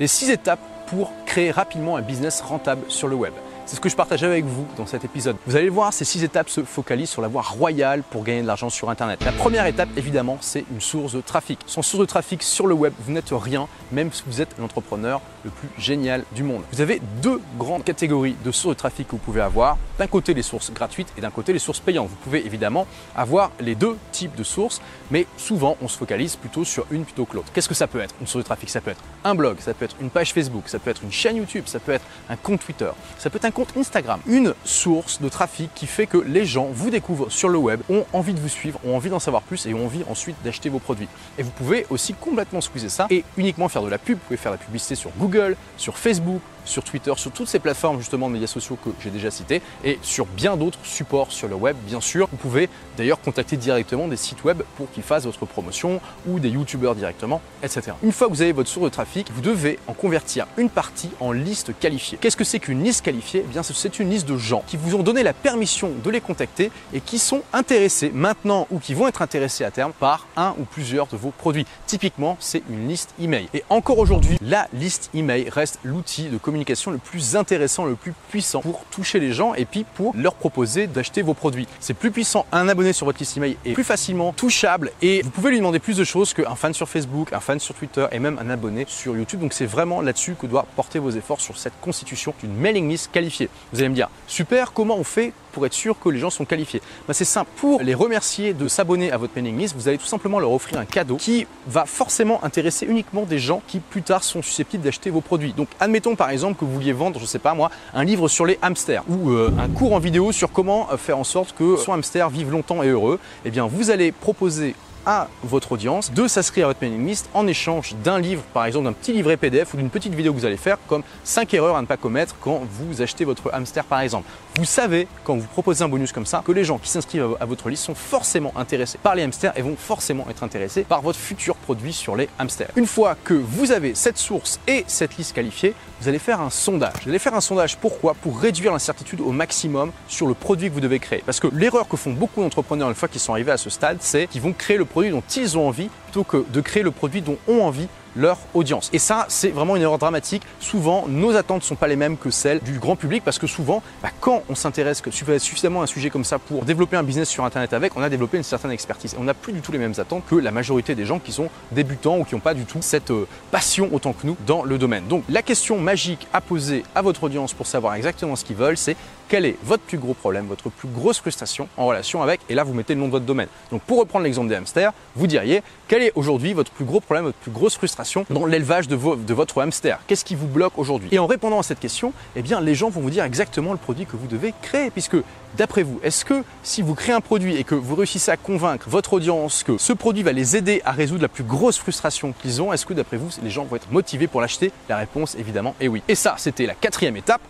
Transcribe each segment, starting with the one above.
Les 6 étapes pour créer rapidement un business rentable sur le web. C'est ce que je partage avec vous dans cet épisode. Vous allez voir, ces six étapes se focalisent sur la voie royale pour gagner de l'argent sur Internet. La première étape, évidemment, c'est une source de trafic. Sans source de trafic sur le web, vous n'êtes rien, même si vous êtes l'entrepreneur le plus génial du monde. Vous avez deux grandes catégories de sources de trafic que vous pouvez avoir. D'un côté, les sources gratuites et d'un côté, les sources payantes. Vous pouvez évidemment avoir les deux types de sources, mais souvent, on se focalise plutôt sur une plutôt que l'autre. Qu'est-ce que ça peut être Une source de trafic, ça peut être un blog, ça peut être une page Facebook, ça peut être une chaîne YouTube, ça peut être un compte Twitter, ça peut être un Instagram. Une source de trafic qui fait que les gens vous découvrent sur le web, ont envie de vous suivre, ont envie d'en savoir plus et ont envie ensuite d'acheter vos produits. Et vous pouvez aussi complètement squeezer ça et uniquement faire de la pub. Vous pouvez faire la publicité sur Google, sur Facebook, sur Twitter, sur toutes ces plateformes justement de médias sociaux que j'ai déjà citées et sur bien d'autres supports sur le web, bien sûr. Vous pouvez d'ailleurs contacter directement des sites web pour qu'ils fassent votre promotion ou des youtubeurs directement, etc. Une fois que vous avez votre source de trafic, vous devez en convertir une partie en liste qualifiée. Qu'est-ce que c'est qu'une liste qualifiée? Eh bien, c'est une liste de gens qui vous ont donné la permission de les contacter et qui sont intéressés maintenant ou qui vont être intéressés à terme par un ou plusieurs de vos produits. Typiquement, c'est une liste email. Et encore aujourd'hui, la liste email reste l'outil de communication le plus intéressant, le plus puissant pour toucher les gens et puis pour leur proposer d'acheter vos produits. C'est plus puissant, un abonné sur votre liste email est plus facilement touchable et vous pouvez lui demander plus de choses qu'un fan sur Facebook, un fan sur Twitter et même un abonné sur YouTube. Donc c'est vraiment là-dessus que doivent porter vos efforts sur cette constitution d'une mailing list qualifiée. Vous allez me dire, super, comment on fait pour être sûr que les gens sont qualifiés ben, C'est simple, pour les remercier de s'abonner à votre mailing list, vous allez tout simplement leur offrir un cadeau qui va forcément intéresser uniquement des gens qui plus tard sont susceptibles d'acheter vos produits. Donc admettons par exemple que vous vouliez vendre, je sais pas moi, un livre sur les hamsters ou euh, un cours en vidéo sur comment euh, faire en sorte que son hamster vive longtemps et heureux, eh bien vous allez proposer à votre audience de s'inscrire à votre mailing list en échange d'un livre, par exemple d'un petit livret PDF ou d'une petite vidéo que vous allez faire, comme 5 erreurs à ne pas commettre quand vous achetez votre hamster par exemple. Vous savez, quand vous proposez un bonus comme ça, que les gens qui s'inscrivent à votre liste sont forcément intéressés par les hamsters et vont forcément être intéressés par votre futur produit sur les hamsters. Une fois que vous avez cette source et cette liste qualifiée, vous allez faire un sondage. Vous allez faire un sondage pourquoi? Pour réduire l'incertitude au maximum sur le produit que vous devez créer. Parce que l'erreur que font beaucoup d'entrepreneurs une fois qu'ils sont arrivés à ce stade, c'est qu'ils vont créer le produit dont ils ont envie plutôt que de créer le produit dont ont envie leur audience. Et ça, c'est vraiment une erreur dramatique. Souvent, nos attentes ne sont pas les mêmes que celles du grand public parce que souvent, bah, quand on s'intéresse suffisamment à un sujet comme ça pour développer un business sur Internet avec, on a développé une certaine expertise. On n'a plus du tout les mêmes attentes que la majorité des gens qui sont débutants ou qui n'ont pas du tout cette euh, passion autant que nous dans le domaine. Donc, la question magique à poser à votre audience pour savoir exactement ce qu'ils veulent, c'est quel est votre plus gros problème, votre plus grosse frustration en relation avec, et là vous mettez le nom de votre domaine. Donc pour reprendre l'exemple des hamsters, vous diriez quel est aujourd'hui votre plus gros problème, votre plus grosse frustration dans l'élevage de, votre hamster? Qu'est-ce qui vous bloque aujourd'hui? Et en répondant à cette question, eh les gens vont vous dire exactement le produit que vous devez créer, puisque d'après vous, est-ce que si vous créez un produit et que vous réussissez à convaincre votre audience que ce produit va les aider à résoudre la plus grosse frustration qu'ils ont, est-ce que d'après vous, les gens vont être motivés pour l'acheter? La réponse évidemment est oui. Et ça, c'était la quatrième étape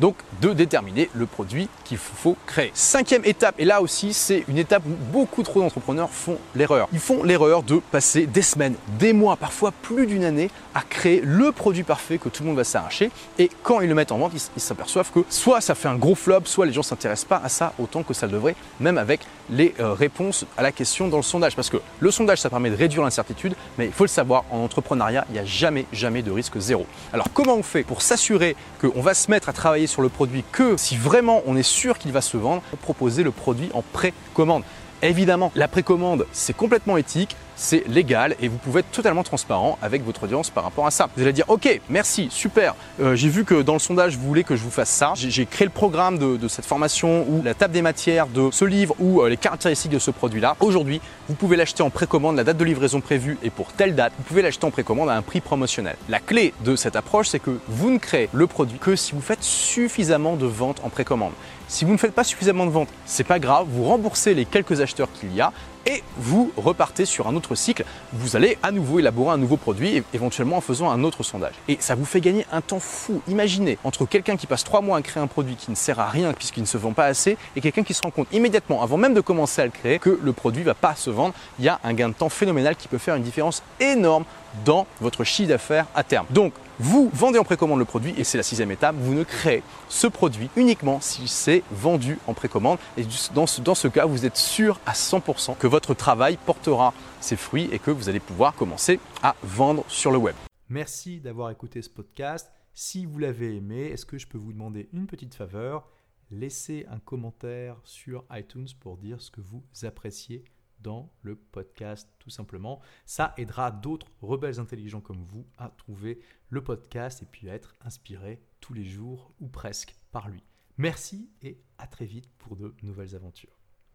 donc de déterminer le produit qu'il faut créer. Cinquième étape, et là aussi c'est une étape où beaucoup trop d'entrepreneurs font l'erreur. Ils font l'erreur de passer des semaines, des mois, parfois plus d'une année à créer le produit parfait que tout le monde va s'arracher. Et quand ils le mettent en vente, ils s'aperçoivent que soit ça fait un gros flop, soit les gens ne s'intéressent pas à ça autant que ça le devrait, même avec les euh, réponses à la question dans le sondage. Parce que le sondage, ça permet de réduire l'incertitude, mais il faut le savoir, en entrepreneuriat, il n'y a jamais, jamais de risque zéro. Alors comment on fait pour s'assurer qu'on va se mettre à travailler sur le produit que si vraiment on est sûr qu'il va se vendre, proposer le produit en précommande. Évidemment, la précommande, c'est complètement éthique, c'est légal et vous pouvez être totalement transparent avec votre audience par rapport à ça. Vous allez dire ok, merci, super, euh, j'ai vu que dans le sondage vous voulez que je vous fasse ça, j'ai créé le programme de, cette formation ou la table des matières de ce livre ou euh, les caractéristiques de ce produit-là. Aujourd'hui, vous pouvez l'acheter en précommande, la date de livraison prévue est pour telle date, vous pouvez l'acheter en précommande à un prix promotionnel. La clé de cette approche, c'est que vous ne créez le produit que si vous faites suffisamment de ventes en précommande. Si vous ne faites pas suffisamment de ventes, c'est pas grave, vous remboursez les quelques acheteurs qu'il y a et vous repartez sur un autre cycle. Vous allez à nouveau élaborer un nouveau produit, éventuellement en faisant un autre sondage. Et ça vous fait gagner un temps fou. Imaginez, entre quelqu'un qui passe trois mois à créer un produit qui ne sert à rien puisqu'il ne se vend pas assez, et quelqu'un qui se rend compte immédiatement, avant même de commencer à le créer, que le produit ne va pas se vendre, il y a un gain de temps phénoménal qui peut faire une différence énorme dans votre chiffre d'affaires à terme. Donc, vous vendez en précommande le produit et c'est la sixième étape, vous ne créez ce produit uniquement si c'est vendu en précommande. Et dans ce, dans ce cas, vous êtes sûr à 100% que votre travail portera ses fruits et que vous allez pouvoir commencer à vendre sur le web. Merci d'avoir écouté ce podcast. Si vous l'avez aimé, est-ce que je peux vous demander une petite faveur? Laissez un commentaire sur iTunes pour dire ce que vous appréciez dans le podcast tout simplement. Ça aidera d'autres rebelles intelligents comme vous à trouver le podcast et puis à être inspirés tous les jours ou presque par lui. Merci et à très vite pour de nouvelles aventures.